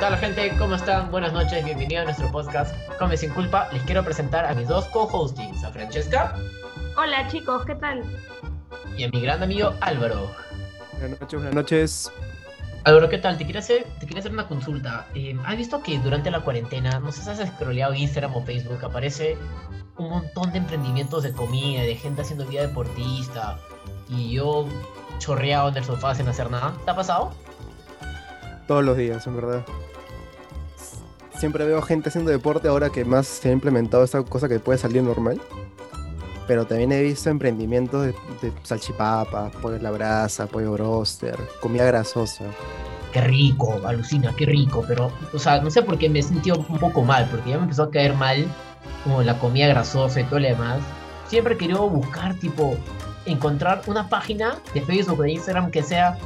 tal gente? ¿Cómo están? Buenas noches, bienvenidos a nuestro podcast Come sin culpa. Les quiero presentar a mis dos co-hostings, a Francesca. Hola chicos, ¿qué tal? Y a mi gran amigo Álvaro. Buenas noches, buenas noches. Álvaro, ¿qué tal? Te quería hacer, te quería hacer una consulta. Eh, ¿Has visto que durante la cuarentena, no sé si has scrolleado Instagram o Facebook, aparece un montón de emprendimientos de comida, de gente haciendo vida deportista, y yo chorreado en el sofá sin hacer nada? ¿Te ha pasado? Todos los días, en verdad. Siempre veo gente haciendo deporte ahora que más se ha implementado esta cosa que puede salir normal. Pero también he visto emprendimientos de, de salchipapas, pollo la brasa, pollo broster, comida grasosa. Qué rico, alucina, qué rico, pero, o sea, no sé por qué me he un poco mal, porque ya me empezó a caer mal como la comida grasosa y todo lo demás. Siempre he querido buscar, tipo, encontrar una página de Facebook o de Instagram que sea,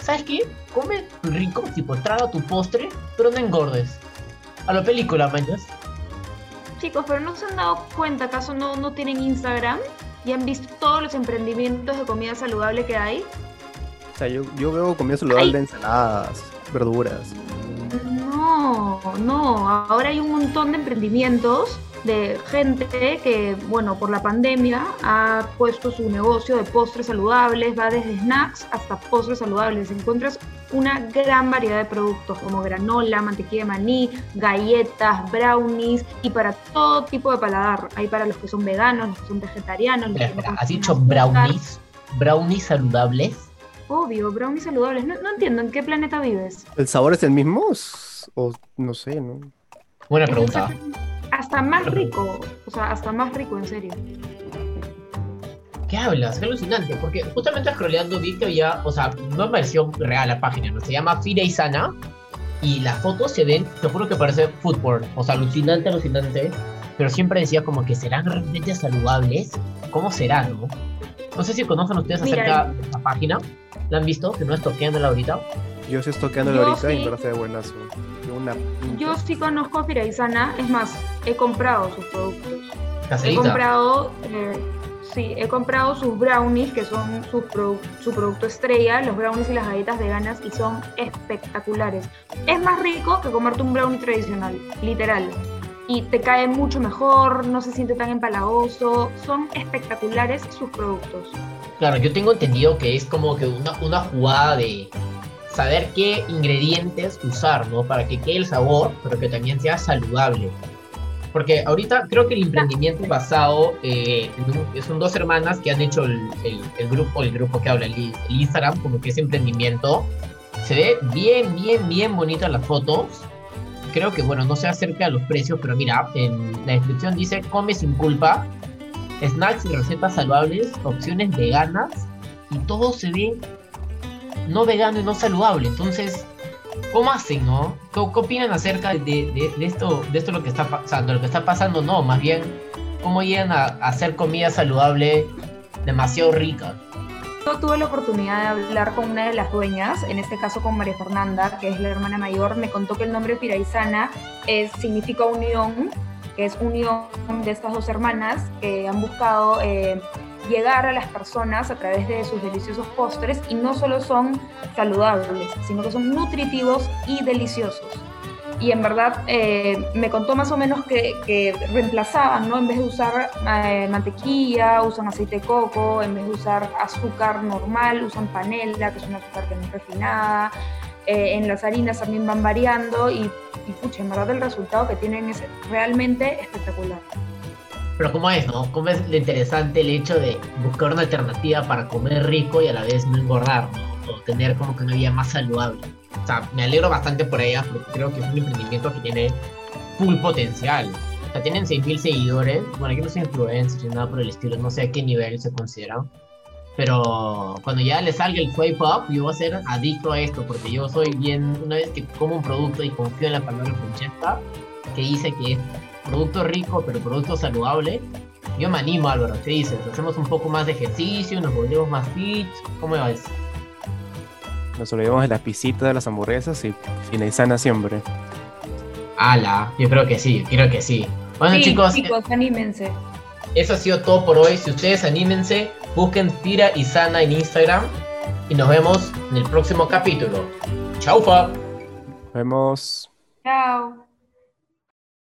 ¿sabes qué? Come rico, tipo, traga tu postre, pero no engordes. A la película, manches. Chicos, pero no se han dado cuenta, ¿acaso no, no tienen Instagram? ¿Y han visto todos los emprendimientos de comida saludable que hay? O sea, yo, yo veo comida saludable de ensaladas, verduras. No, no, ahora hay un montón de emprendimientos de gente que, bueno, por la pandemia ha puesto su negocio de postres saludables, va desde snacks hasta postres saludables. Encuentras una gran variedad de productos como granola, mantequilla de maní, galletas, brownies y para todo tipo de paladar. Hay para los que son veganos, los que son vegetarianos. Los Espera, que no ¿Has dicho brownies? ¿Brownies saludables? Obvio, brownies saludables. No, no entiendo, ¿en qué planeta vives? ¿El sabor es el mismo? O no sé, ¿no? Buena pregunta. Hasta más rico, o sea, hasta más rico, en serio. ¿Qué hablas? Qué alucinante, porque justamente scrolleando vi que había, o sea, no me pareció real la página, ¿no? Se llama Fira y Sana, y las fotos se ven, te juro que parece fútbol, o sea, alucinante, alucinante, pero siempre decía como que serán realmente saludables, ¿cómo será, no? No sé si conocen ustedes Mira, acerca de esta página, ¿la han visto? Que no es toqueándola ahorita. Yo sí estoy tocando Yo ahorita y sí. verdad se ve buenazo. Yo una Yo sí conozco a Firaizana, es más, he comprado sus productos. He comprado, eh, sí, he comprado sus brownies, que son su, produ- su producto estrella, los brownies y las galletas veganas, y son espectaculares. Es más rico que comerte un brownie tradicional, literal. Y te cae mucho mejor, no se siente tan empalagoso, son espectaculares sus productos. Claro, yo tengo entendido que es como que una, una jugada de saber qué ingredientes usar, ¿no? Para que quede el sabor, pero que también sea saludable. Porque ahorita creo que el emprendimiento basado eh, son dos hermanas que han hecho el, el- el grupo, el grupo que habla, el, Instagram, como que ese emprendimiento. Se ve bien, bien, bien bonito las fotos. Creo que, bueno, no sé acerca de los precios, pero mira, en la descripción dice, come sin culpa, snacks y recetas saludables, opciones veganas, y todo se ve no vegano y no saludable. Entonces, ¿cómo hacen, no? ¿Qué, qué opinan acerca de, de- de esto, de esto lo que está pasando? Lo que está pasando, no, más bien, ¿cómo llegan a, a hacer comida saludable demasiado rica? Yo tuve la oportunidad de hablar con una de las dueñas, en este caso con María Fernanda, que es la hermana mayor. Me contó que el nombre Firaizana es, significa unión, que es unión de estas dos hermanas que han buscado eh, llegar a las personas a través de sus deliciosos postres y no solo son saludables, sino que son nutritivos y deliciosos. Y en verdad eh, me contó más o menos que, que reemplazaban, ¿no? En vez de usar eh, mantequilla, usan aceite de coco, en vez de usar azúcar normal, usan panela, que es una azúcar que no es refinada. Eh, en las harinas también van variando y, y pucha, en verdad el resultado que tienen es realmente espectacular. Pero ¿cómo es, no? ¿Cómo es lo interesante el hecho de buscar una alternativa para comer rico y a la vez no engordar, ¿no? O tener como que una vida más saludable. O sea, me alegro bastante por ella porque creo que es un emprendimiento que tiene full potencial. O sea, tienen 6.000 seguidores. Bueno, yo no soy influencer ni nada por el estilo, no sé a qué nivel se consideran. Pero cuando ya le salga el swipe up, yo voy a ser adicto a esto porque yo soy bien, una vez que como un producto y confío en la palabra Francesca, que dice que producto rico pero producto saludable, yo me animo Álvaro, ¿qué dices? ¿Hacemos un poco más de ejercicio? ¿Nos volvemos más fit? ¿Cómo ves? Nos olvidamos de las pisitas, de las hamburguesas y finalizana siempre. Ala, yo creo que sí, creo que sí. Bueno Sí, chicos, chicos, anímense. eso ha sido todo por hoy. Si ustedes anímense, busquen Tira y Sana en Instagram y nos vemos en el próximo capítulo. Chau, fa. Nos vemos. Chao.